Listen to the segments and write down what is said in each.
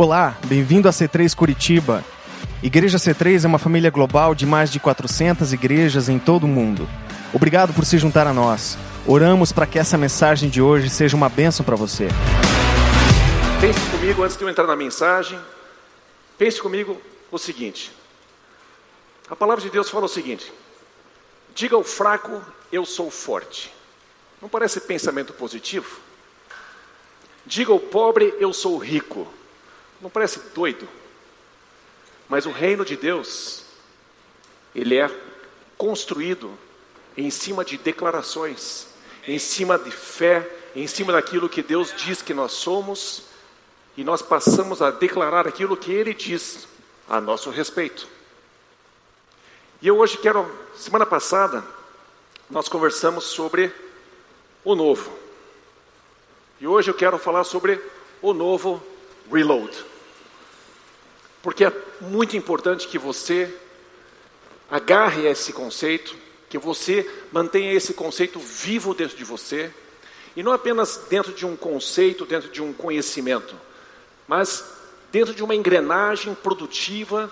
Olá, bem-vindo a C3 Curitiba. Igreja C3 é uma família global de mais de 400 igrejas em todo o mundo. Obrigado por se juntar a nós. Oramos para que essa mensagem de hoje seja uma bênção para você. Pense comigo antes de eu entrar na mensagem. Pense comigo o seguinte: a palavra de Deus fala o seguinte: diga ao fraco, eu sou forte. Não parece pensamento positivo? Diga ao pobre, eu sou rico. Não parece doido? Mas o reino de Deus, ele é construído em cima de declarações, em cima de fé, em cima daquilo que Deus diz que nós somos, e nós passamos a declarar aquilo que Ele diz a nosso respeito. E eu hoje quero, semana passada, nós conversamos sobre o novo. E hoje eu quero falar sobre o novo reload. Porque é muito importante que você agarre esse conceito, que você mantenha esse conceito vivo dentro de você, e não apenas dentro de um conceito, dentro de um conhecimento, mas dentro de uma engrenagem produtiva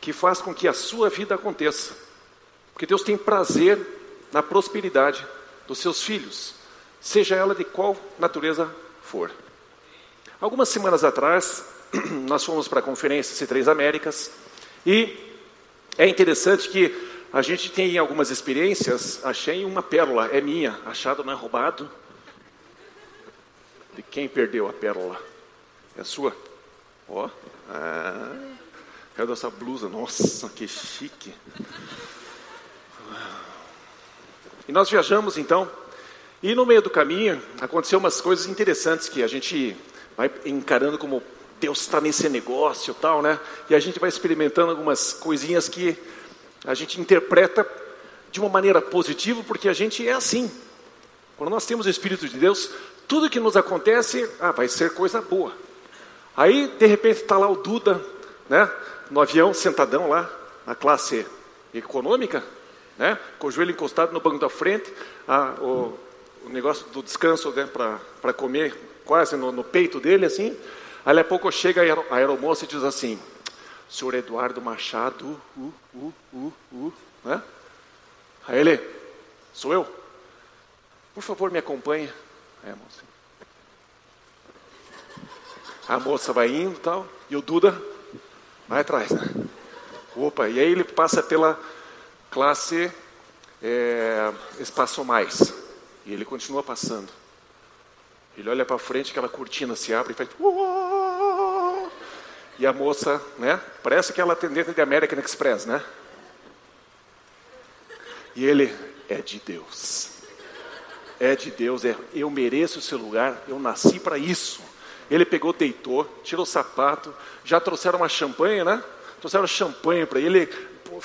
que faz com que a sua vida aconteça. Porque Deus tem prazer na prosperidade dos seus filhos, seja ela de qual natureza for. Algumas semanas atrás, nós fomos para a conferência C3 Américas e é interessante que a gente tem algumas experiências, achei uma pérola, é minha, achado não é roubado. De quem perdeu a pérola? É sua? Ó, oh, ah, quero essa blusa, nossa, que chique. E nós viajamos então, e no meio do caminho aconteceu umas coisas interessantes que a gente vai encarando como Deus está nesse negócio tal, né? E a gente vai experimentando algumas coisinhas que a gente interpreta de uma maneira positiva, porque a gente é assim. Quando nós temos o Espírito de Deus, tudo que nos acontece, ah, vai ser coisa boa. Aí, de repente, está lá o Duda, né? No avião, sentadão lá, na classe econômica, né? Com o joelho encostado no banco da frente, ah, o, o negócio do descanso, né? Para comer quase no, no peito dele, assim. Aí, a pouco chega a aeromoça e diz assim: Senhor Eduardo Machado, uh, uh, uh, uh, né? Aí ele, sou eu? Por favor, me acompanhe. É, moça. A moça vai indo e tal, e o Duda vai atrás, né? Opa, e aí ele passa pela classe é, Espaço Mais. E ele continua passando. Ele olha para frente, aquela cortina se abre e faz. Uou! E a moça, né? Parece aquela atendente de American Express, né? E ele é de Deus. É de Deus, é, eu mereço seu lugar, eu nasci para isso. Ele pegou, deitou, tirou o sapato, já trouxeram uma champanhe, né? Trouxeram champanhe para ele.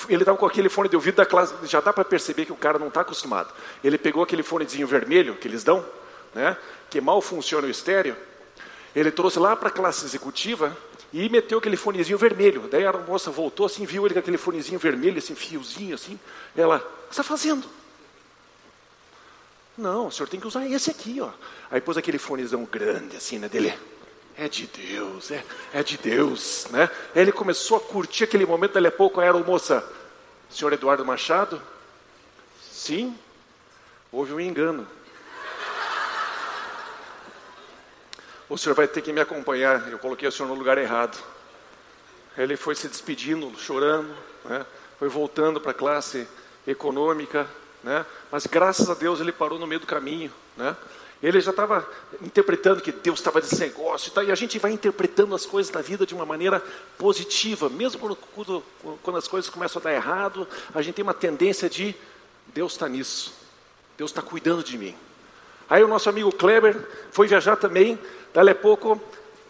Ele estava com aquele fone de ouvido da classe, já dá para perceber que o cara não está acostumado. Ele pegou aquele fonezinho vermelho que eles dão, né? que mal funciona o estéreo, ele trouxe lá para a classe executiva e meteu aquele fonezinho vermelho. Daí a moça voltou assim, viu ele com aquele fonezinho vermelho, assim, fiozinho assim. Ela, o que está fazendo? Não, o senhor tem que usar esse aqui, ó. Aí pôs aquele fonezão grande assim, né, dele. É de Deus, é, é de Deus, né? Aí ele começou a curtir aquele momento, dali a pouco a moça, senhor Eduardo Machado? Sim, houve um engano. O senhor vai ter que me acompanhar, eu coloquei o senhor no lugar errado. Ele foi se despedindo, chorando, né? foi voltando para a classe econômica, né? mas graças a Deus ele parou no meio do caminho. Né? Ele já estava interpretando que Deus estava nesse negócio tal, e a gente vai interpretando as coisas da vida de uma maneira positiva, mesmo quando, quando as coisas começam a dar errado, a gente tem uma tendência de Deus está nisso, Deus está cuidando de mim. Aí o nosso amigo Kleber foi viajar também, dali a pouco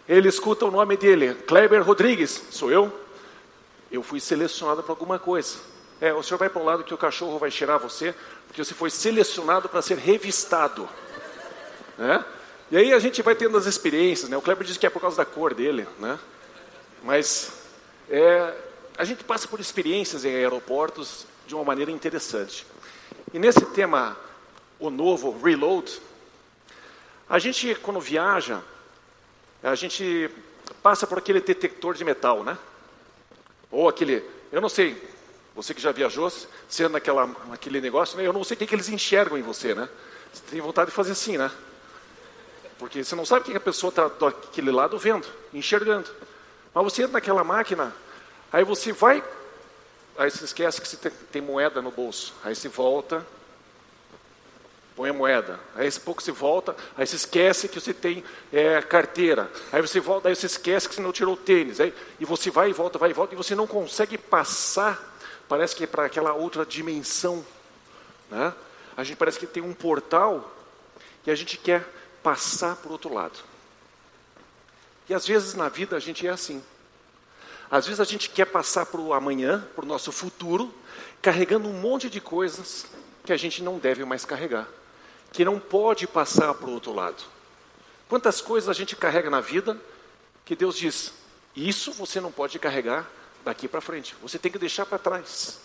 ele escuta o nome dele, Kleber Rodrigues, sou eu. Eu fui selecionado para alguma coisa. É, o senhor vai para um lado que o cachorro vai cheirar você, porque você foi selecionado para ser revistado. Né? E aí a gente vai tendo as experiências, né? O Kleber diz que é por causa da cor dele, né? Mas é, a gente passa por experiências em aeroportos de uma maneira interessante. E nesse tema, o novo reload, a gente quando viaja, a gente passa por aquele detector de metal, né? Ou aquele, eu não sei, você que já viajou, sendo naquela, naquele negócio, né? eu não sei o que, que eles enxergam em você, né? Você tem vontade de fazer assim, né? Porque você não sabe o que a pessoa está daquele lado vendo, enxergando. Mas você entra naquela máquina, aí você vai, aí você esquece que você tem, tem moeda no bolso. Aí você volta, põe a moeda. Aí esse pouco você volta, aí você esquece que você tem é, carteira. Aí você volta, aí você esquece que você não tirou o tênis. Aí, e você vai e volta, vai e volta, e você não consegue passar, parece que é para aquela outra dimensão. Né? A gente parece que tem um portal e a gente quer passar para o outro lado. E às vezes na vida a gente é assim. Às vezes a gente quer passar para o amanhã, para o nosso futuro, carregando um monte de coisas que a gente não deve mais carregar, que não pode passar para o outro lado. Quantas coisas a gente carrega na vida que Deus diz: isso você não pode carregar daqui para frente, você tem que deixar para trás.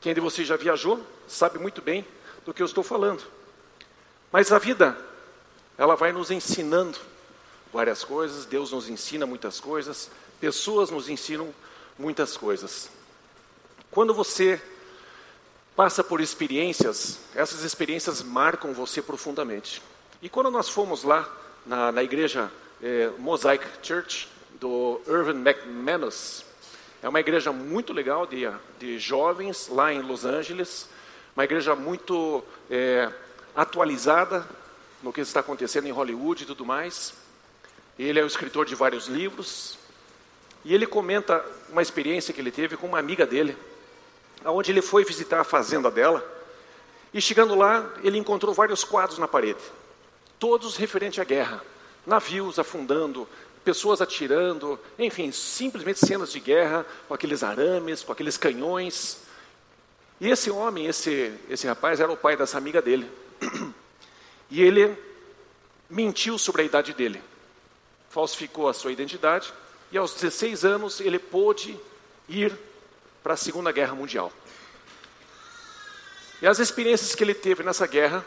Quem de vocês já viajou sabe muito bem do que eu estou falando. Mas a vida, ela vai nos ensinando várias coisas, Deus nos ensina muitas coisas, pessoas nos ensinam muitas coisas. Quando você passa por experiências, essas experiências marcam você profundamente. E quando nós fomos lá na, na igreja é, Mosaic Church do Irvin McManus, é uma igreja muito legal de, de jovens lá em Los Angeles, uma igreja muito é, atualizada no que está acontecendo em Hollywood e tudo mais. Ele é o escritor de vários livros. E ele comenta uma experiência que ele teve com uma amiga dele, onde ele foi visitar a fazenda dela. E chegando lá, ele encontrou vários quadros na parede, todos referentes à guerra. Navios afundando, pessoas atirando, enfim, simplesmente cenas de guerra, com aqueles arames, com aqueles canhões. E esse homem, esse, esse rapaz, era o pai dessa amiga dele. E ele mentiu sobre a idade dele falsificou a sua identidade e aos 16 anos ele pôde ir para a Segunda Guerra Mundial. E as experiências que ele teve nessa guerra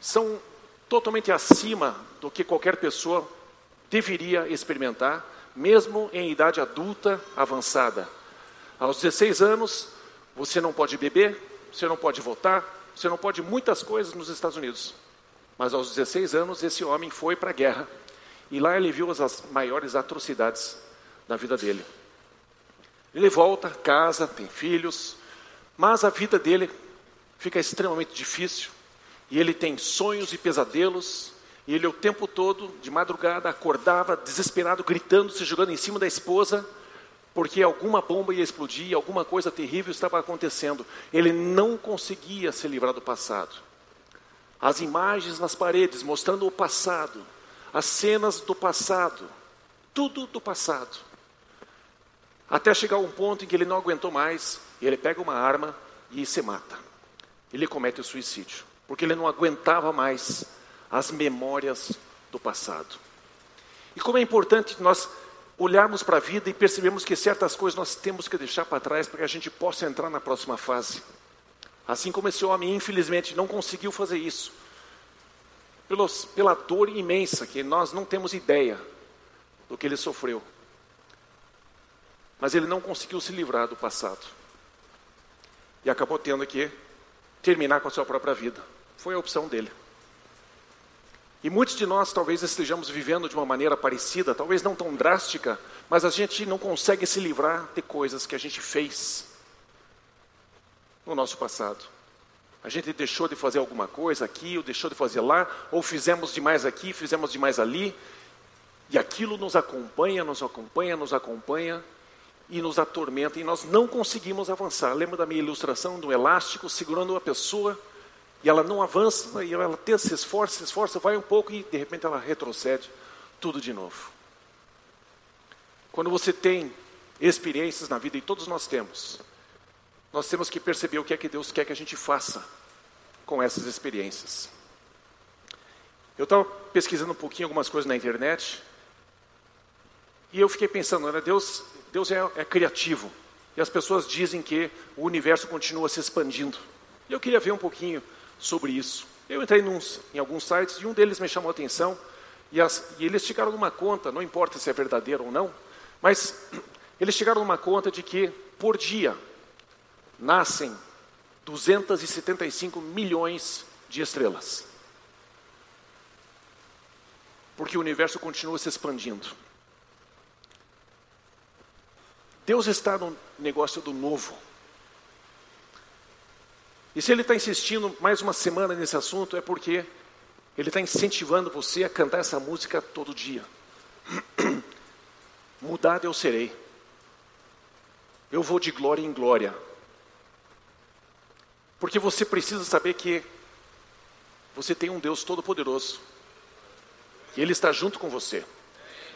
são totalmente acima do que qualquer pessoa deveria experimentar, mesmo em idade adulta avançada. Aos 16 anos, você não pode beber, você não pode votar, você não pode muitas coisas nos Estados Unidos. Mas aos 16 anos, esse homem foi para a guerra. E lá ele viu as maiores atrocidades da vida dele. Ele volta, casa, tem filhos, mas a vida dele fica extremamente difícil. E ele tem sonhos e pesadelos. E ele o tempo todo, de madrugada, acordava desesperado, gritando, se jogando em cima da esposa, porque alguma bomba ia explodir, alguma coisa terrível estava acontecendo. Ele não conseguia se livrar do passado as imagens nas paredes mostrando o passado, as cenas do passado, tudo do passado. Até chegar um ponto em que ele não aguentou mais, e ele pega uma arma e se mata. Ele comete o suicídio, porque ele não aguentava mais as memórias do passado. E como é importante nós olharmos para a vida e percebemos que certas coisas nós temos que deixar para trás para que a gente possa entrar na próxima fase. Assim como esse homem, infelizmente, não conseguiu fazer isso, pelos, pela dor imensa que nós não temos ideia do que ele sofreu. Mas ele não conseguiu se livrar do passado. E acabou tendo que terminar com a sua própria vida. Foi a opção dele. E muitos de nós talvez estejamos vivendo de uma maneira parecida, talvez não tão drástica, mas a gente não consegue se livrar de coisas que a gente fez no nosso passado. A gente deixou de fazer alguma coisa aqui, ou deixou de fazer lá, ou fizemos demais aqui, fizemos demais ali, e aquilo nos acompanha, nos acompanha, nos acompanha e nos atormenta, e nós não conseguimos avançar. Lembra da minha ilustração do elástico segurando uma pessoa, e ela não avança, e ela tenta, se esforça, se esforça, vai um pouco e de repente ela retrocede, tudo de novo. Quando você tem experiências na vida, e todos nós temos, nós temos que perceber o que é que Deus quer que a gente faça com essas experiências. Eu estava pesquisando um pouquinho algumas coisas na internet e eu fiquei pensando, né, Deus, Deus é, é criativo e as pessoas dizem que o universo continua se expandindo. E eu queria ver um pouquinho sobre isso. Eu entrei num, em alguns sites e um deles me chamou a atenção e, as, e eles chegaram numa conta, não importa se é verdadeiro ou não, mas eles chegaram numa conta de que por dia nascem 275 milhões de estrelas. Porque o universo continua se expandindo. Deus está no negócio do novo. E se Ele está insistindo mais uma semana nesse assunto, é porque Ele está incentivando você a cantar essa música todo dia. Mudado eu serei. Eu vou de glória em glória. Porque você precisa saber que você tem um Deus todo-poderoso. E Ele está junto com você.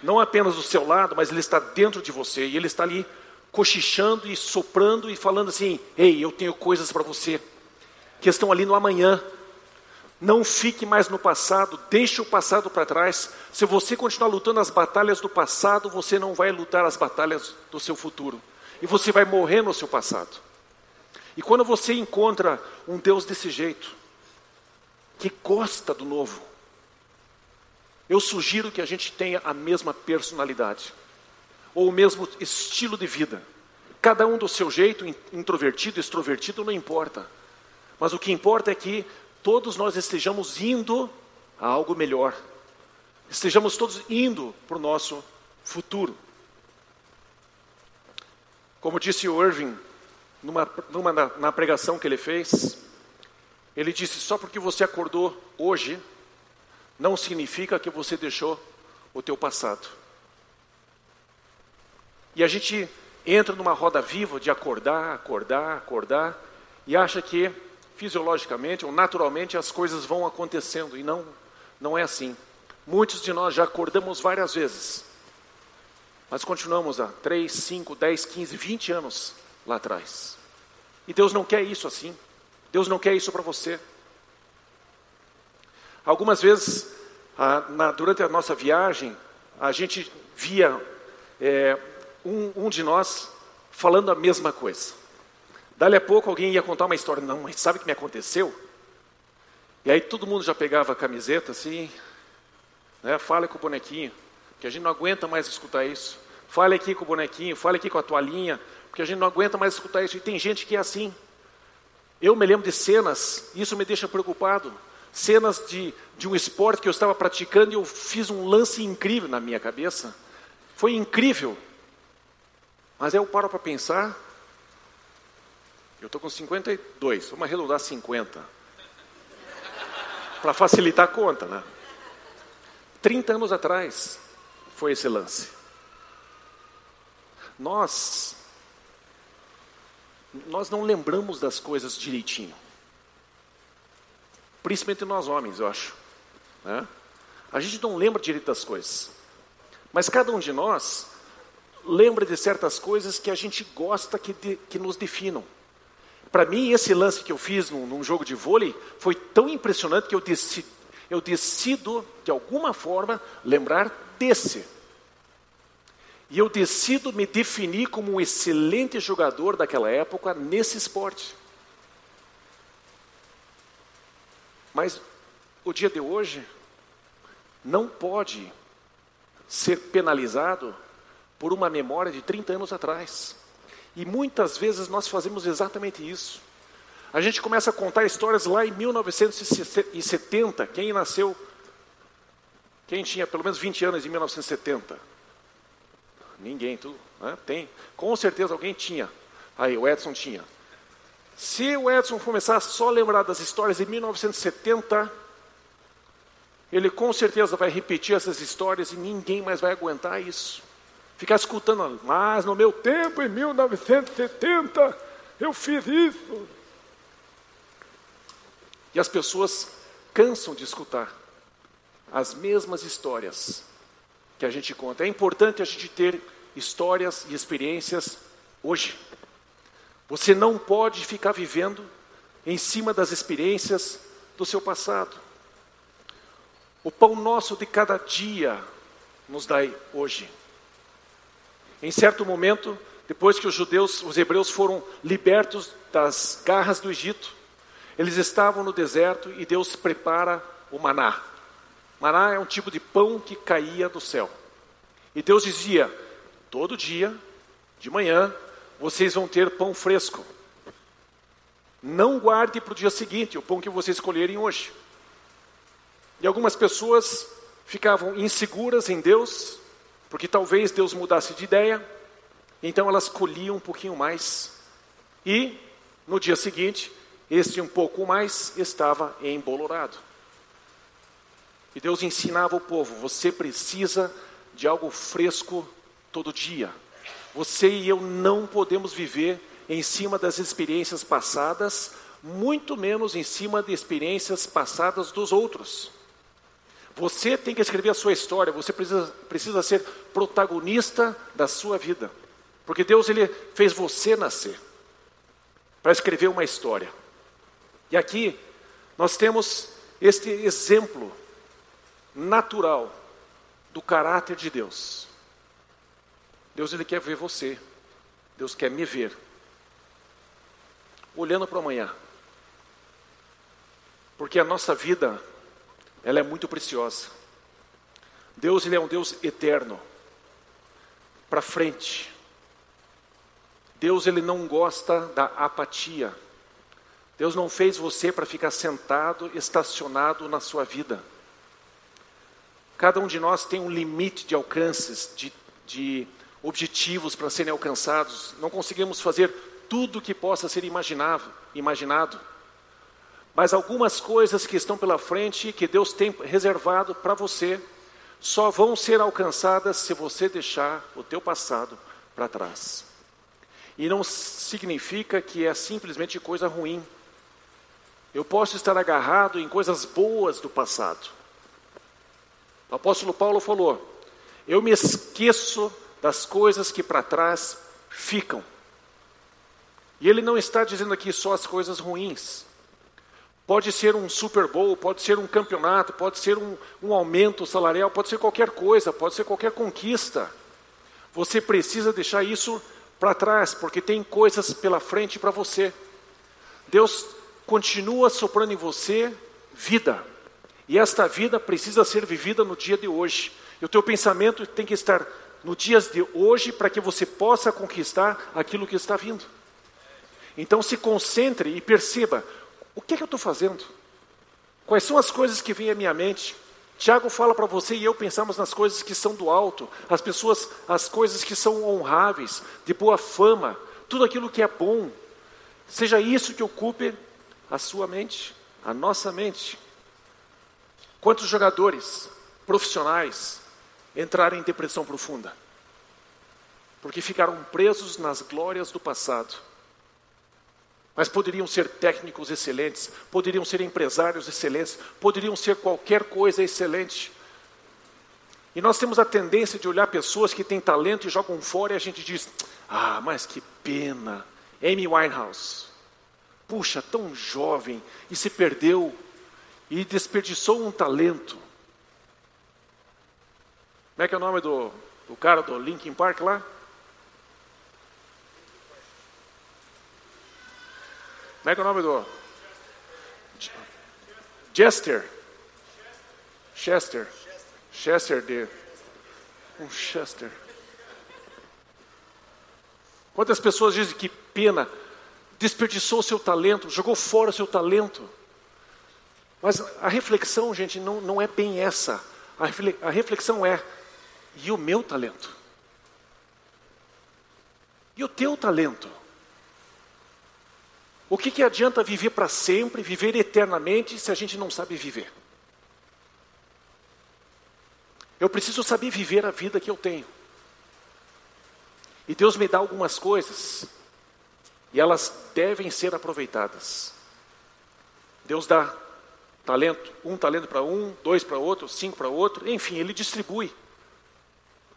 Não apenas do seu lado, mas Ele está dentro de você. E Ele está ali cochichando e soprando e falando assim: Ei, eu tenho coisas para você que estão ali no amanhã. Não fique mais no passado, deixe o passado para trás. Se você continuar lutando as batalhas do passado, você não vai lutar as batalhas do seu futuro. E você vai morrer no seu passado. E quando você encontra um Deus desse jeito, que gosta do novo, eu sugiro que a gente tenha a mesma personalidade, ou o mesmo estilo de vida. Cada um do seu jeito, introvertido, extrovertido, não importa. Mas o que importa é que todos nós estejamos indo a algo melhor. Estejamos todos indo para o nosso futuro. Como disse o Irving, numa, numa na, na pregação que ele fez, ele disse: só porque você acordou hoje, não significa que você deixou o teu passado. E a gente entra numa roda viva de acordar, acordar, acordar, e acha que fisiologicamente ou naturalmente as coisas vão acontecendo e não não é assim. Muitos de nós já acordamos várias vezes, mas continuamos há 3, 5, 10, 15, 20 anos lá atrás. E Deus não quer isso assim. Deus não quer isso para você. Algumas vezes, na, durante a nossa viagem, a gente via é, um, um de nós falando a mesma coisa. Dali a pouco alguém ia contar uma história, não, mas sabe o que me aconteceu? E aí todo mundo já pegava a camiseta assim, né? Fale com o bonequinho, que a gente não aguenta mais escutar isso. Fale aqui com o bonequinho, fale aqui com a toalhinha, porque a gente não aguenta mais escutar isso. E tem gente que é assim. Eu me lembro de cenas, isso me deixa preocupado. Cenas de, de um esporte que eu estava praticando e eu fiz um lance incrível na minha cabeça. Foi incrível. Mas eu paro para pensar, eu estou com 52, vamos arredondar 50. Para facilitar a conta, né? 30 anos atrás foi esse lance. Nós nós não lembramos das coisas direitinho. Principalmente nós homens, eu acho. Né? A gente não lembra direito das coisas. Mas cada um de nós lembra de certas coisas que a gente gosta que, de, que nos definam. Para mim, esse lance que eu fiz num, num, jogo de vôlei foi tão impressionante que eu, decido, eu decido, de alguma forma, lembrar desse. E eu decido me definir como um excelente jogador daquela época nesse esporte. Mas o dia de hoje não pode ser penalizado por uma memória de 30 anos atrás. E muitas vezes nós fazemos exatamente isso. A gente começa a contar histórias lá em 1970. Quem nasceu? Quem tinha pelo menos 20 anos em 1970? Ninguém, tudo. Né? Tem. Com certeza alguém tinha. Aí, o Edson tinha. Se o Edson começar só a lembrar das histórias de 1970, ele com certeza vai repetir essas histórias e ninguém mais vai aguentar isso. Ficar escutando, mas no meu tempo, em 1970, eu fiz isso. E as pessoas cansam de escutar as mesmas histórias que a gente conta. É importante a gente ter histórias e experiências hoje. Você não pode ficar vivendo em cima das experiências do seu passado. O pão nosso de cada dia nos dai hoje. Em certo momento, depois que os judeus, os hebreus foram libertos das garras do Egito, eles estavam no deserto e Deus prepara o maná. Maná é um tipo de pão que caía do céu. E Deus dizia: todo dia, de manhã, vocês vão ter pão fresco. Não guarde para o dia seguinte o pão que vocês escolherem hoje. E algumas pessoas ficavam inseguras em Deus, porque talvez Deus mudasse de ideia, então elas colhiam um pouquinho mais. E no dia seguinte, este um pouco mais estava embolorado. E Deus ensinava o povo: você precisa de algo fresco todo dia. Você e eu não podemos viver em cima das experiências passadas, muito menos em cima de experiências passadas dos outros. Você tem que escrever a sua história, você precisa, precisa ser protagonista da sua vida. Porque Deus ele fez você nascer para escrever uma história. E aqui nós temos este exemplo natural do caráter de Deus. Deus ele quer ver você. Deus quer me ver. Olhando para amanhã. Porque a nossa vida ela é muito preciosa. Deus ele é um Deus eterno. Para frente. Deus ele não gosta da apatia. Deus não fez você para ficar sentado, estacionado na sua vida. Cada um de nós tem um limite de alcances, de, de objetivos para serem alcançados, não conseguimos fazer tudo que possa ser imaginável, imaginado. Mas algumas coisas que estão pela frente, que Deus tem reservado para você, só vão ser alcançadas se você deixar o teu passado para trás. E não significa que é simplesmente coisa ruim. Eu posso estar agarrado em coisas boas do passado. O apóstolo Paulo falou: Eu me esqueço das coisas que para trás ficam. E ele não está dizendo aqui só as coisas ruins. Pode ser um Super Bowl, pode ser um campeonato, pode ser um, um aumento salarial, pode ser qualquer coisa, pode ser qualquer conquista. Você precisa deixar isso para trás, porque tem coisas pela frente para você. Deus continua soprando em você vida. E esta vida precisa ser vivida no dia de hoje. E o teu pensamento tem que estar no dias de hoje para que você possa conquistar aquilo que está vindo. Então se concentre e perceba o que é que eu estou fazendo. Quais são as coisas que vêm à minha mente? Tiago fala para você e eu pensamos nas coisas que são do alto, as pessoas, as coisas que são honráveis, de boa fama, tudo aquilo que é bom. Seja isso que ocupe a sua mente, a nossa mente. Quantos jogadores profissionais entraram em depressão profunda. Porque ficaram presos nas glórias do passado. Mas poderiam ser técnicos excelentes, poderiam ser empresários excelentes, poderiam ser qualquer coisa excelente. E nós temos a tendência de olhar pessoas que têm talento e jogam fora e a gente diz: Ah, mas que pena. Amy Winehouse. Puxa, tão jovem e se perdeu e desperdiçou um talento. Como é que é o nome do, do cara do Linkin Park lá? Como é que é o nome do. Jester. Chester. Chester de. Um Chester. Quantas pessoas dizem que pena, desperdiçou seu talento, jogou fora seu talento. Mas a reflexão, gente, não, não é bem essa. A reflexão é: e o meu talento? E o teu talento? O que, que adianta viver para sempre, viver eternamente, se a gente não sabe viver? Eu preciso saber viver a vida que eu tenho. E Deus me dá algumas coisas, e elas devem ser aproveitadas. Deus dá talento, um talento para um, dois para outro, cinco para outro, enfim, Ele distribui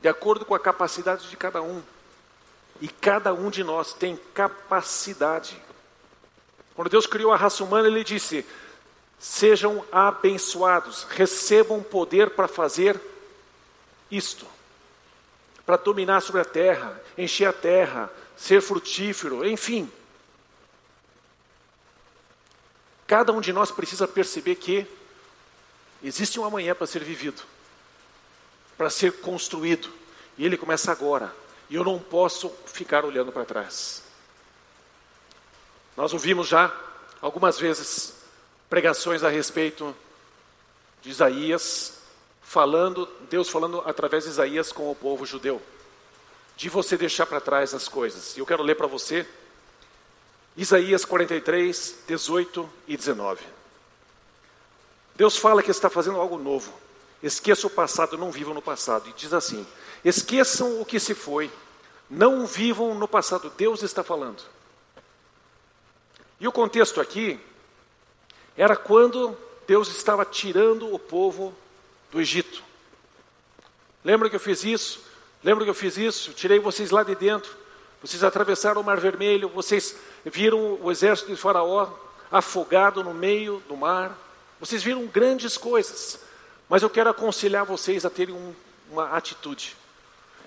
de acordo com a capacidade de cada um. E cada um de nós tem capacidade. Quando Deus criou a raça humana, Ele disse: sejam abençoados, recebam poder para fazer isto, para dominar sobre a terra, encher a terra, ser frutífero, enfim. Cada um de nós precisa perceber que Existe um amanhã para ser vivido, para ser construído, e ele começa agora, e eu não posso ficar olhando para trás. Nós ouvimos já algumas vezes pregações a respeito de Isaías, falando, Deus falando através de Isaías com o povo judeu, de você deixar para trás as coisas. E eu quero ler para você Isaías 43, 18 e 19. Deus fala que está fazendo algo novo. Esqueça o passado, não vivam no passado. E diz assim: esqueçam o que se foi, não vivam no passado. Deus está falando. E o contexto aqui era quando Deus estava tirando o povo do Egito. Lembra que eu fiz isso? Lembra que eu fiz isso? Tirei vocês lá de dentro. Vocês atravessaram o Mar Vermelho, vocês viram o exército de Faraó afogado no meio do mar. Vocês viram grandes coisas. Mas eu quero aconselhar vocês a terem um, uma atitude.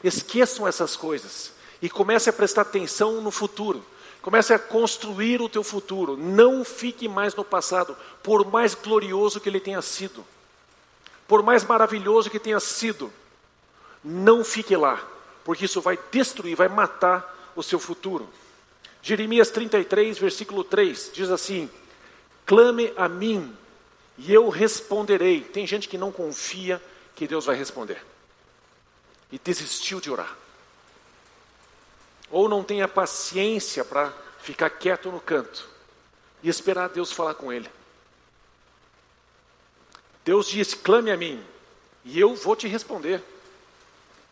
Esqueçam essas coisas e comece a prestar atenção no futuro. Comece a construir o teu futuro. Não fique mais no passado, por mais glorioso que ele tenha sido. Por mais maravilhoso que tenha sido. Não fique lá, porque isso vai destruir, vai matar o seu futuro. Jeremias 33, versículo 3, diz assim: Clame a mim e eu responderei. Tem gente que não confia que Deus vai responder e desistiu de orar ou não tenha paciência para ficar quieto no canto e esperar Deus falar com ele. Deus disse: clame a mim, e eu vou te responder.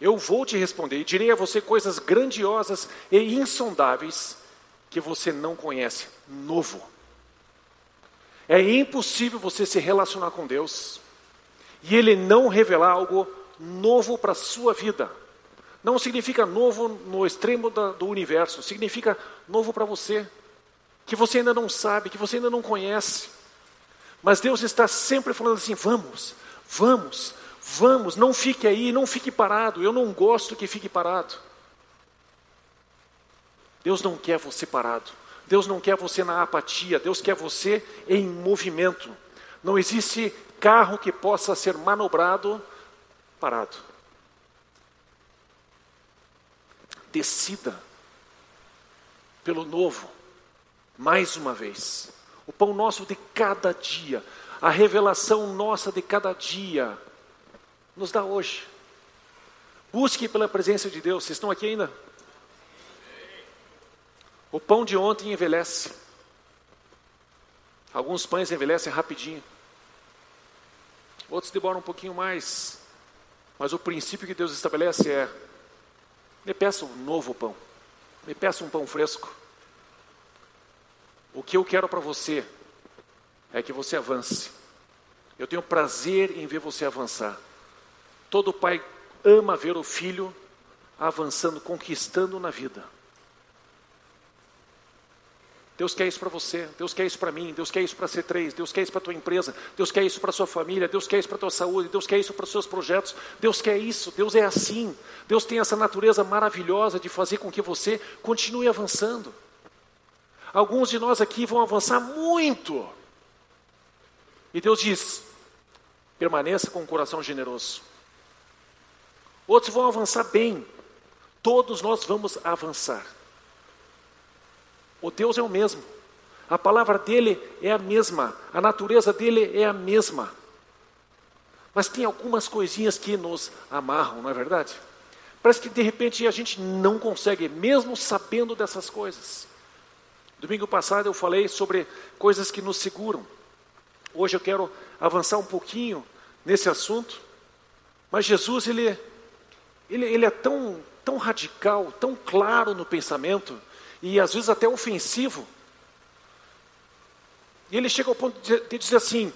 Eu vou te responder e direi a você coisas grandiosas e insondáveis que você não conhece. Novo. É impossível você se relacionar com Deus e Ele não revelar algo novo para a sua vida. Não significa novo no extremo da, do universo, significa novo para você, que você ainda não sabe, que você ainda não conhece. Mas Deus está sempre falando assim: vamos, vamos, vamos, não fique aí, não fique parado. Eu não gosto que fique parado. Deus não quer você parado. Deus não quer você na apatia. Deus quer você em movimento. Não existe carro que possa ser manobrado parado. Decida pelo novo, mais uma vez. O pão nosso de cada dia, a revelação nossa de cada dia, nos dá hoje. Busque pela presença de Deus. Vocês estão aqui ainda? O pão de ontem envelhece. Alguns pães envelhecem rapidinho. Outros demoram um pouquinho mais. Mas o princípio que Deus estabelece é me peça um novo pão. Me peça um pão fresco. O que eu quero para você é que você avance. Eu tenho prazer em ver você avançar. Todo pai ama ver o filho avançando, conquistando na vida. Deus quer isso para você, Deus quer isso para mim, Deus quer isso para C3, Deus quer isso para tua empresa, Deus quer isso para sua família, Deus quer isso para tua saúde, Deus quer isso para os seus projetos, Deus quer isso, Deus é assim, Deus tem essa natureza maravilhosa de fazer com que você continue avançando. Alguns de nós aqui vão avançar muito, e Deus diz: permaneça com o coração generoso. Outros vão avançar bem, todos nós vamos avançar. O Deus é o mesmo. A palavra dele é a mesma, a natureza dele é a mesma. Mas tem algumas coisinhas que nos amarram, não é verdade? Parece que de repente a gente não consegue, mesmo sabendo dessas coisas. Domingo passado eu falei sobre coisas que nos seguram. Hoje eu quero avançar um pouquinho nesse assunto. Mas Jesus, ele, ele, ele é tão, tão radical, tão claro no pensamento, e às vezes até ofensivo. E ele chega ao ponto de dizer assim: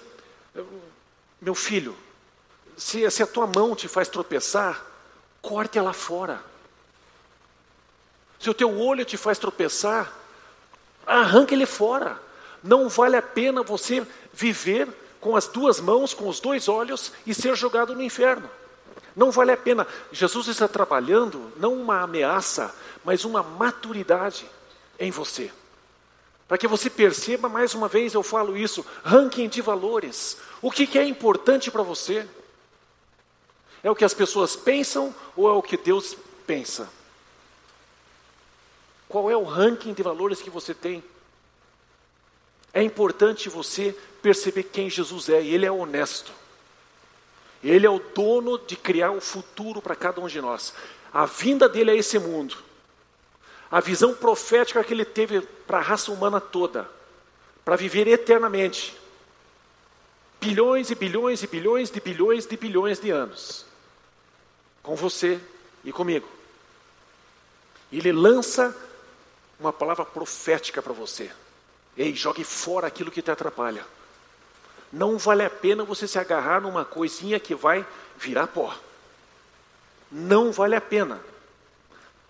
Meu filho, se, se a tua mão te faz tropeçar, corte ela fora. Se o teu olho te faz tropeçar, arranque ele fora. Não vale a pena você viver com as duas mãos, com os dois olhos e ser jogado no inferno. Não vale a pena. Jesus está trabalhando não uma ameaça, mas uma maturidade em você. Para que você perceba, mais uma vez eu falo isso, ranking de valores. O que, que é importante para você? É o que as pessoas pensam ou é o que Deus pensa? Qual é o ranking de valores que você tem? É importante você perceber quem Jesus é, e Ele é honesto. Ele é o dono de criar o futuro para cada um de nós. A vinda dele a esse mundo, a visão profética que ele teve para a raça humana toda, para viver eternamente, bilhões e bilhões e bilhões de bilhões de bilhões de anos, com você e comigo. Ele lança uma palavra profética para você. Ei, jogue fora aquilo que te atrapalha. Não vale a pena você se agarrar numa coisinha que vai virar pó. Não vale a pena.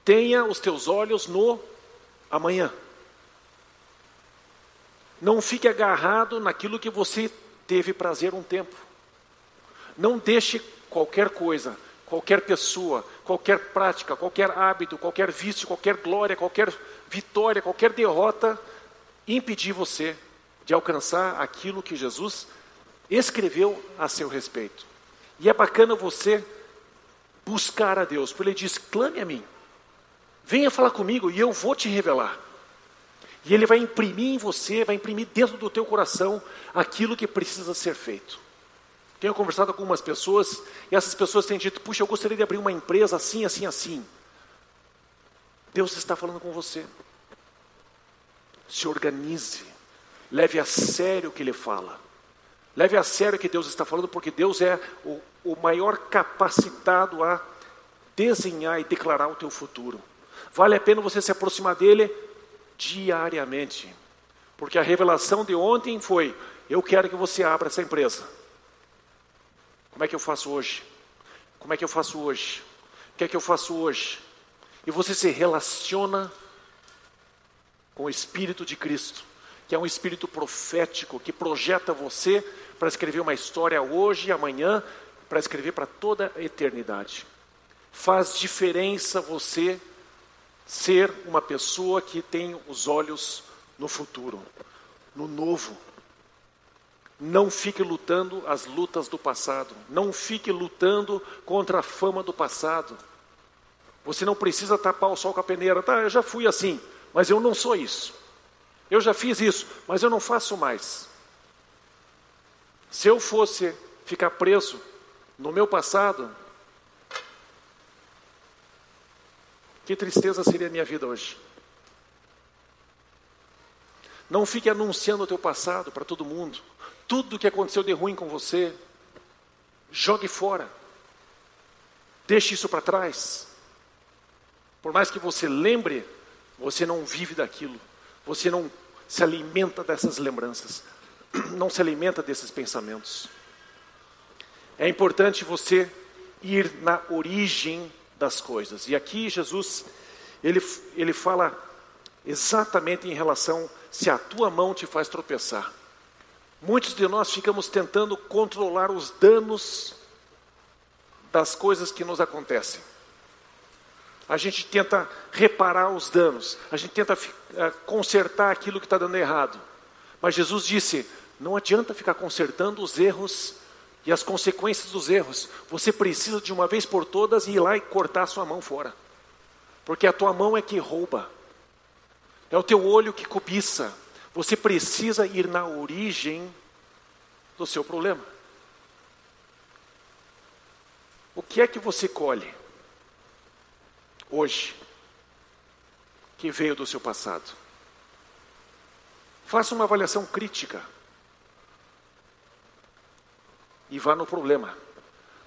Tenha os teus olhos no amanhã. Não fique agarrado naquilo que você teve prazer um tempo. Não deixe qualquer coisa, qualquer pessoa, qualquer prática, qualquer hábito, qualquer vício, qualquer glória, qualquer vitória, qualquer derrota impedir você de alcançar aquilo que Jesus escreveu a seu respeito. E é bacana você buscar a Deus, porque ele diz: clame a mim, venha falar comigo e eu vou te revelar. E ele vai imprimir em você, vai imprimir dentro do teu coração aquilo que precisa ser feito. Tenho conversado com algumas pessoas e essas pessoas têm dito: puxa, eu gostaria de abrir uma empresa assim, assim, assim. Deus está falando com você. Se organize, leve a sério o que ele fala. Leve a sério o que Deus está falando, porque Deus é o, o maior capacitado a desenhar e declarar o teu futuro. Vale a pena você se aproximar dele diariamente. Porque a revelação de ontem foi: eu quero que você abra essa empresa. Como é que eu faço hoje? Como é que eu faço hoje? O que é que eu faço hoje? E você se relaciona com o Espírito de Cristo, que é um espírito profético que projeta você para escrever uma história hoje e amanhã, para escrever para toda a eternidade. Faz diferença você ser uma pessoa que tem os olhos no futuro, no novo. Não fique lutando as lutas do passado. Não fique lutando contra a fama do passado. Você não precisa tapar o sol com a peneira. Tá, eu já fui assim, mas eu não sou isso. Eu já fiz isso, mas eu não faço mais. Se eu fosse ficar preso no meu passado, que tristeza seria a minha vida hoje. Não fique anunciando o teu passado para todo mundo. Tudo que aconteceu de ruim com você, jogue fora. Deixe isso para trás. Por mais que você lembre, você não vive daquilo. Você não se alimenta dessas lembranças não se alimenta desses pensamentos. É importante você ir na origem das coisas. E aqui Jesus, ele, ele fala exatamente em relação se a tua mão te faz tropeçar. Muitos de nós ficamos tentando controlar os danos das coisas que nos acontecem. A gente tenta reparar os danos, a gente tenta uh, consertar aquilo que está dando errado. Mas Jesus disse: não adianta ficar consertando os erros e as consequências dos erros. Você precisa de uma vez por todas ir lá e cortar a sua mão fora. Porque a tua mão é que rouba. É o teu olho que cobiça. Você precisa ir na origem do seu problema. O que é que você colhe hoje que veio do seu passado? Faça uma avaliação crítica e vá no problema,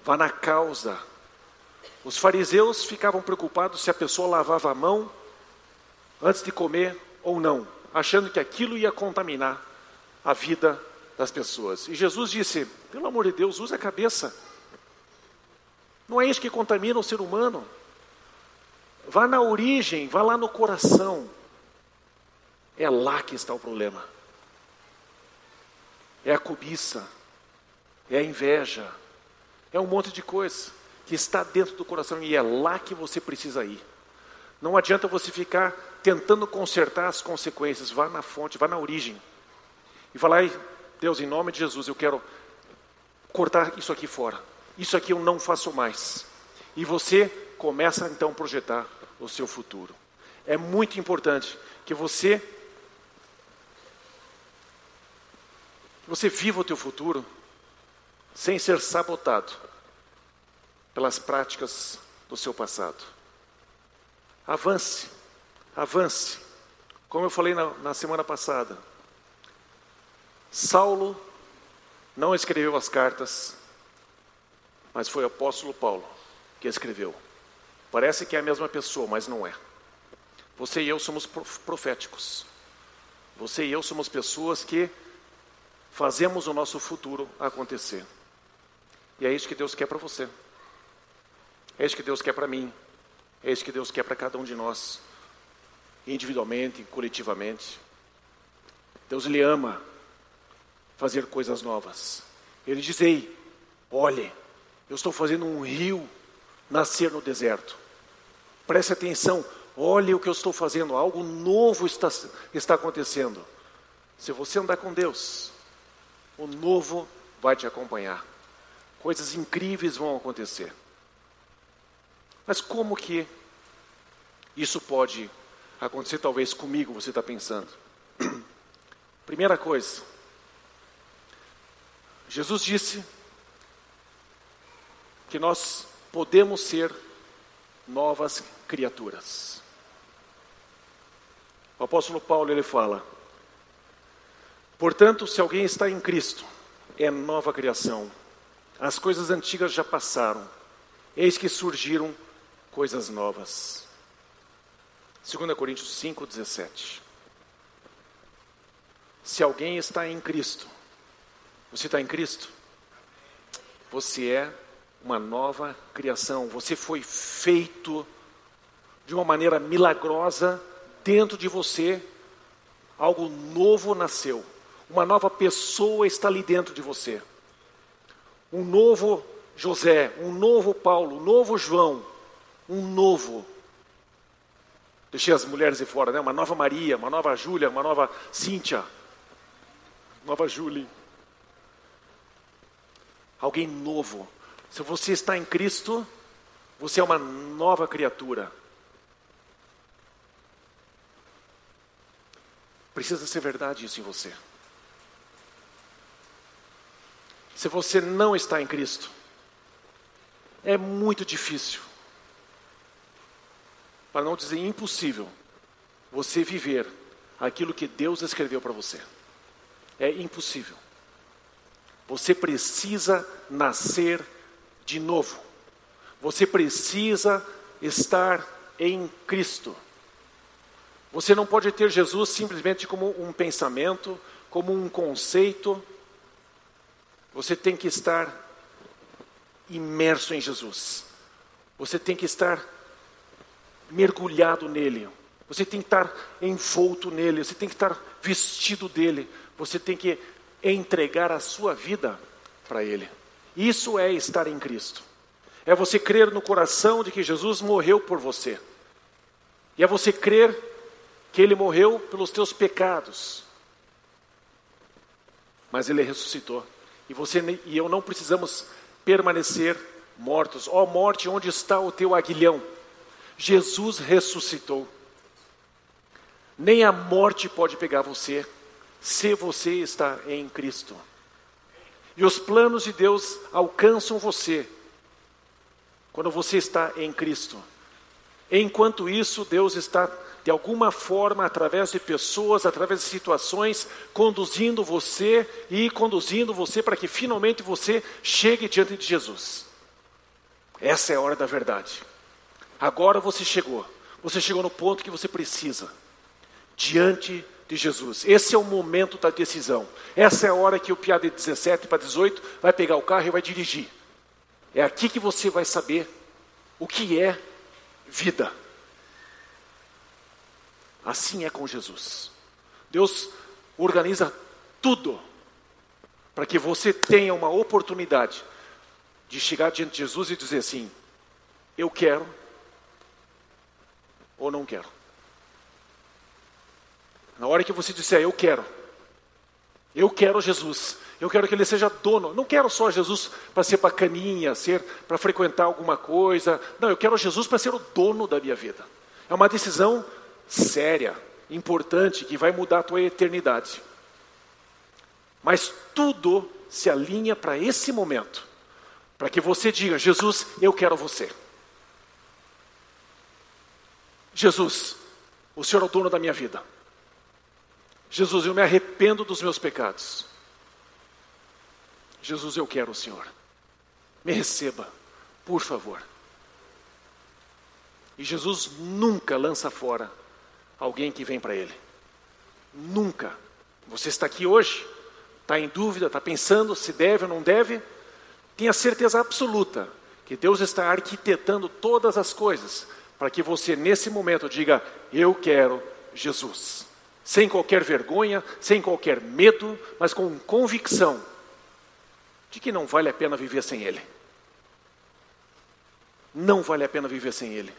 vá na causa. Os fariseus ficavam preocupados se a pessoa lavava a mão antes de comer ou não, achando que aquilo ia contaminar a vida das pessoas. E Jesus disse: pelo amor de Deus, use a cabeça. Não é isso que contamina o ser humano. Vá na origem, vá lá no coração. É lá que está o problema. É a cobiça, é a inveja, é um monte de coisa que está dentro do coração e é lá que você precisa ir. Não adianta você ficar tentando consertar as consequências. Vá na fonte, vá na origem. E fala, ai, Deus, em nome de Jesus, eu quero cortar isso aqui fora. Isso aqui eu não faço mais. E você começa então a projetar o seu futuro. É muito importante que você você viva o teu futuro sem ser sabotado pelas práticas do seu passado. Avance, avance. Como eu falei na, na semana passada, Saulo não escreveu as cartas, mas foi o apóstolo Paulo que escreveu. Parece que é a mesma pessoa, mas não é. Você e eu somos proféticos. Você e eu somos pessoas que fazemos o nosso futuro acontecer. E é isso que Deus quer para você. É isso que Deus quer para mim. É isso que Deus quer para cada um de nós, individualmente, coletivamente. Deus lhe ama fazer coisas novas. Ele diz: Ei, olhe, eu estou fazendo um rio nascer no deserto. Preste atenção, olhe o que eu estou fazendo, algo novo está, está acontecendo. Se você andar com Deus, o novo vai te acompanhar. Coisas incríveis vão acontecer. Mas como que isso pode acontecer, talvez comigo, você está pensando? Primeira coisa, Jesus disse que nós podemos ser novas criaturas. O apóstolo Paulo ele fala: Portanto, se alguém está em Cristo, é nova criação. As coisas antigas já passaram, eis que surgiram coisas novas. 2 Coríntios 5, 17. Se alguém está em Cristo, você está em Cristo? Você é uma nova criação. Você foi feito de uma maneira milagrosa dentro de você. Algo novo nasceu. Uma nova pessoa está ali dentro de você. Um novo José, um novo Paulo, um novo João, um novo. Deixei as mulheres de fora, né? Uma nova Maria, uma nova Júlia, uma nova Cíntia, nova Júlia. Alguém novo. Se você está em Cristo, você é uma nova criatura. Precisa ser verdade isso em você. Se você não está em Cristo, é muito difícil para não dizer impossível, você viver aquilo que Deus escreveu para você. É impossível. Você precisa nascer de novo. Você precisa estar em Cristo. Você não pode ter Jesus simplesmente como um pensamento, como um conceito. Você tem que estar imerso em Jesus. Você tem que estar mergulhado nele. Você tem que estar envolto nele, você tem que estar vestido dele, você tem que entregar a sua vida para ele. Isso é estar em Cristo. É você crer no coração de que Jesus morreu por você. E é você crer que ele morreu pelos teus pecados. Mas ele ressuscitou. E você e eu não precisamos permanecer mortos. Ó oh, morte, onde está o teu aguilhão? Jesus ressuscitou. Nem a morte pode pegar você se você está em Cristo. E os planos de Deus alcançam você quando você está em Cristo. Enquanto isso, Deus está, de alguma forma, através de pessoas, através de situações, conduzindo você e conduzindo você para que finalmente você chegue diante de Jesus. Essa é a hora da verdade. Agora você chegou. Você chegou no ponto que você precisa. Diante de Jesus. Esse é o momento da decisão. Essa é a hora que o piá de 17 para 18 vai pegar o carro e vai dirigir. É aqui que você vai saber o que é vida. Assim é com Jesus. Deus organiza tudo para que você tenha uma oportunidade de chegar diante de Jesus e dizer assim: Eu quero ou não quero. Na hora que você disser, eu quero, eu quero Jesus, eu quero que Ele seja dono, não quero só Jesus para ser bacaninha, ser para frequentar alguma coisa, não, eu quero Jesus para ser o dono da minha vida. É uma decisão séria, importante, que vai mudar a tua eternidade. Mas tudo se alinha para esse momento, para que você diga: Jesus, eu quero você. Jesus, o Senhor é o dono da minha vida. Jesus, eu me arrependo dos meus pecados. Jesus, eu quero o Senhor. Me receba, por favor. E Jesus nunca lança fora alguém que vem para Ele. Nunca. Você está aqui hoje, está em dúvida, está pensando se deve ou não deve, tenha certeza absoluta que Deus está arquitetando todas as coisas para que você, nesse momento, diga: Eu quero Jesus. Sem qualquer vergonha, sem qualquer medo, mas com convicção de que não vale a pena viver sem Ele. Não vale a pena viver sem Ele.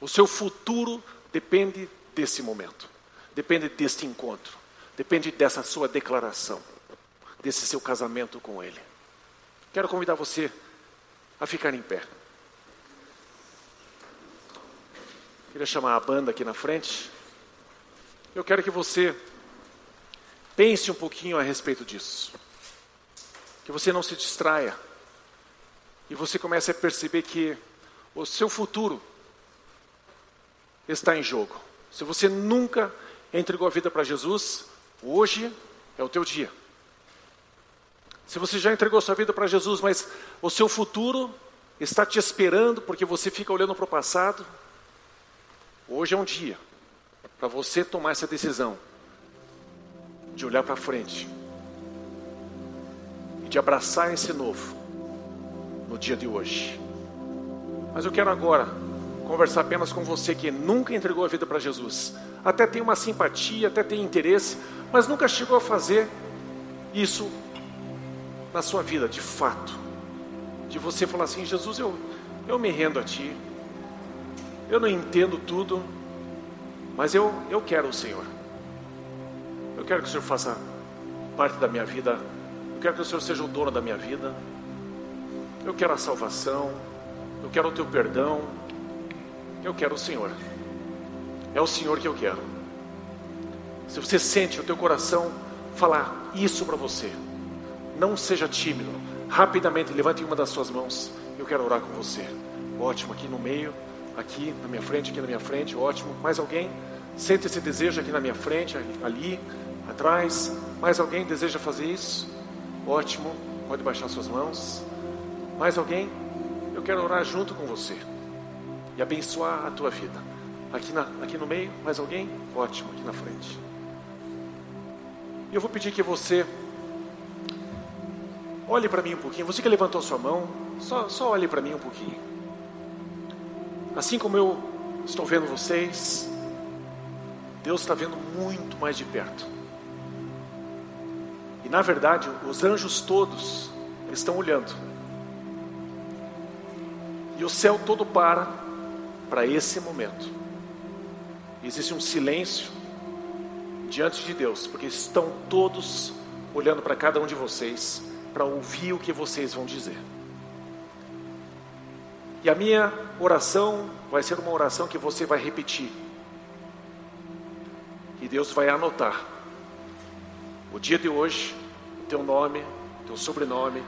O seu futuro depende desse momento, depende deste encontro, depende dessa sua declaração, desse seu casamento com Ele. Quero convidar você a ficar em pé. Queria chamar a banda aqui na frente. Eu quero que você pense um pouquinho a respeito disso que você não se distraia e você comece a perceber que o seu futuro está em jogo. Se você nunca entregou a vida para Jesus, hoje é o teu dia. Se você já entregou sua vida para Jesus, mas o seu futuro está te esperando porque você fica olhando para o passado, hoje é um dia para você tomar essa decisão de olhar para frente e de abraçar esse novo no dia de hoje. Mas eu quero agora conversar apenas com você que nunca entregou a vida para Jesus. Até tem uma simpatia, até tem interesse, mas nunca chegou a fazer isso na sua vida, de fato. De você falar assim: Jesus, eu, eu me rendo a Ti, eu não entendo tudo, mas eu, eu quero o Senhor. Eu quero que o Senhor faça parte da minha vida eu quero que o Senhor seja o dono da minha vida. Eu quero a salvação. Eu quero o teu perdão. Eu quero o Senhor. É o Senhor que eu quero. Se você sente o teu coração falar isso para você, não seja tímido. Rapidamente levante uma das suas mãos. Eu quero orar com você. Ótimo, aqui no meio, aqui na minha frente, aqui na minha frente, ótimo. Mais alguém? Sente esse desejo aqui na minha frente, ali, atrás. Mais alguém deseja fazer isso? Ótimo, pode baixar suas mãos. Mais alguém? Eu quero orar junto com você e abençoar a tua vida. Aqui, na, aqui no meio, mais alguém? Ótimo, aqui na frente. E eu vou pedir que você olhe para mim um pouquinho. Você que levantou sua mão, só, só olhe para mim um pouquinho. Assim como eu estou vendo vocês, Deus está vendo muito mais de perto. E na verdade, os anjos todos estão olhando. E o céu todo para para esse momento. Existe um silêncio diante de Deus, porque estão todos olhando para cada um de vocês para ouvir o que vocês vão dizer. E a minha oração vai ser uma oração que você vai repetir. E Deus vai anotar o dia de hoje, teu nome, teu sobrenome,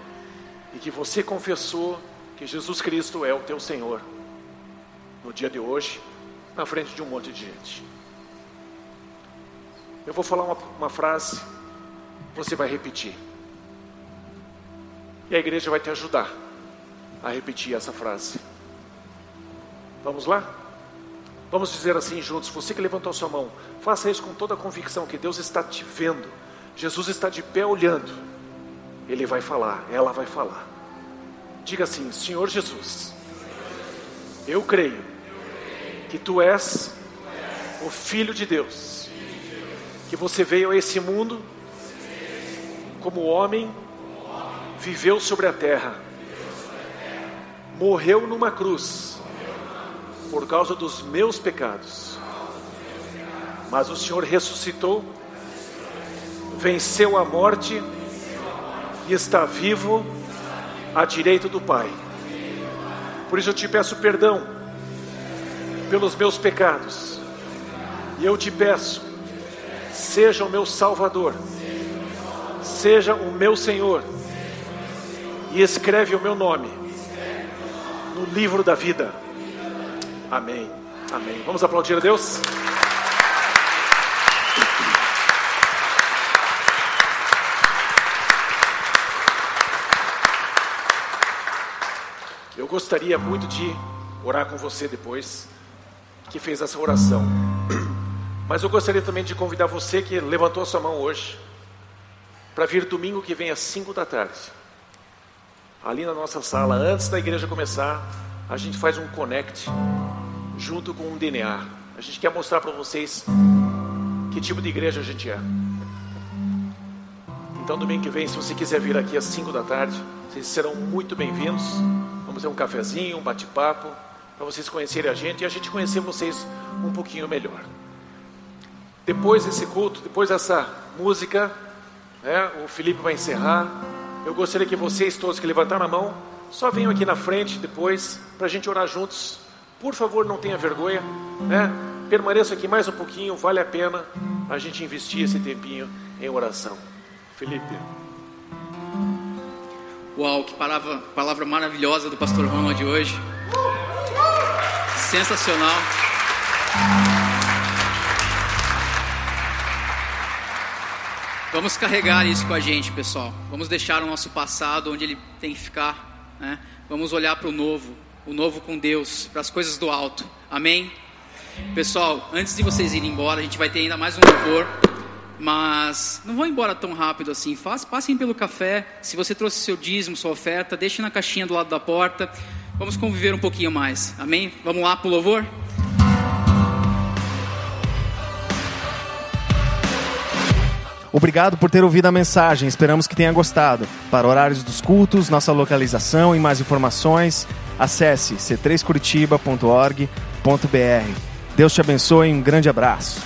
e que você confessou que Jesus Cristo é o teu Senhor no dia de hoje, na frente de um monte de gente. Eu vou falar uma, uma frase, você vai repetir. E a igreja vai te ajudar a repetir essa frase. Vamos lá? Vamos dizer assim juntos: você que levantou sua mão, faça isso com toda a convicção que Deus está te vendo Jesus está de pé olhando. Ele vai falar, ela vai falar. Diga assim: Senhor Jesus, eu creio que tu és o Filho de Deus, que você veio a esse mundo como homem, viveu sobre a terra, morreu numa cruz por causa dos meus pecados mas o Senhor ressuscitou, venceu a morte e está vivo à direita do Pai. Por isso eu te peço perdão pelos meus pecados. E eu te peço, seja o meu Salvador, seja o meu Senhor, e escreve o meu nome no livro da vida. Amém. Amém. Vamos aplaudir a Deus? Eu gostaria muito de orar com você depois que fez essa oração. Mas eu gostaria também de convidar você que levantou a sua mão hoje para vir domingo que vem às 5 da tarde. Ali na nossa sala, antes da igreja começar, a gente faz um connect junto com um DNA. A gente quer mostrar para vocês que tipo de igreja a gente é. Então, domingo que vem, se você quiser vir aqui às 5 da tarde, vocês serão muito bem-vindos. Vamos ter um cafezinho, um bate-papo, para vocês conhecerem a gente e a gente conhecer vocês um pouquinho melhor. Depois desse culto, depois dessa música, né, o Felipe vai encerrar. Eu gostaria que vocês todos que levantaram a mão, só venham aqui na frente depois, para a gente orar juntos. Por favor, não tenha vergonha, né? Permaneça aqui mais um pouquinho, vale a pena a gente investir esse tempinho em oração. Felipe. Uau, que palavra, palavra maravilhosa do pastor Roma de hoje. Sensacional. Vamos carregar isso com a gente, pessoal. Vamos deixar o nosso passado onde ele tem que ficar. Né? Vamos olhar para o novo, o novo com Deus, para as coisas do alto. Amém? Pessoal, antes de vocês irem embora, a gente vai ter ainda mais um louvor. Mas não vão embora tão rápido assim. Passem pelo café. Se você trouxe seu dízimo, sua oferta, deixe na caixinha do lado da porta. Vamos conviver um pouquinho mais. Amém? Vamos lá para o louvor? Obrigado por ter ouvido a mensagem, esperamos que tenha gostado. Para horários dos cultos, nossa localização e mais informações, acesse c3curitiba.org.br. Deus te abençoe e um grande abraço.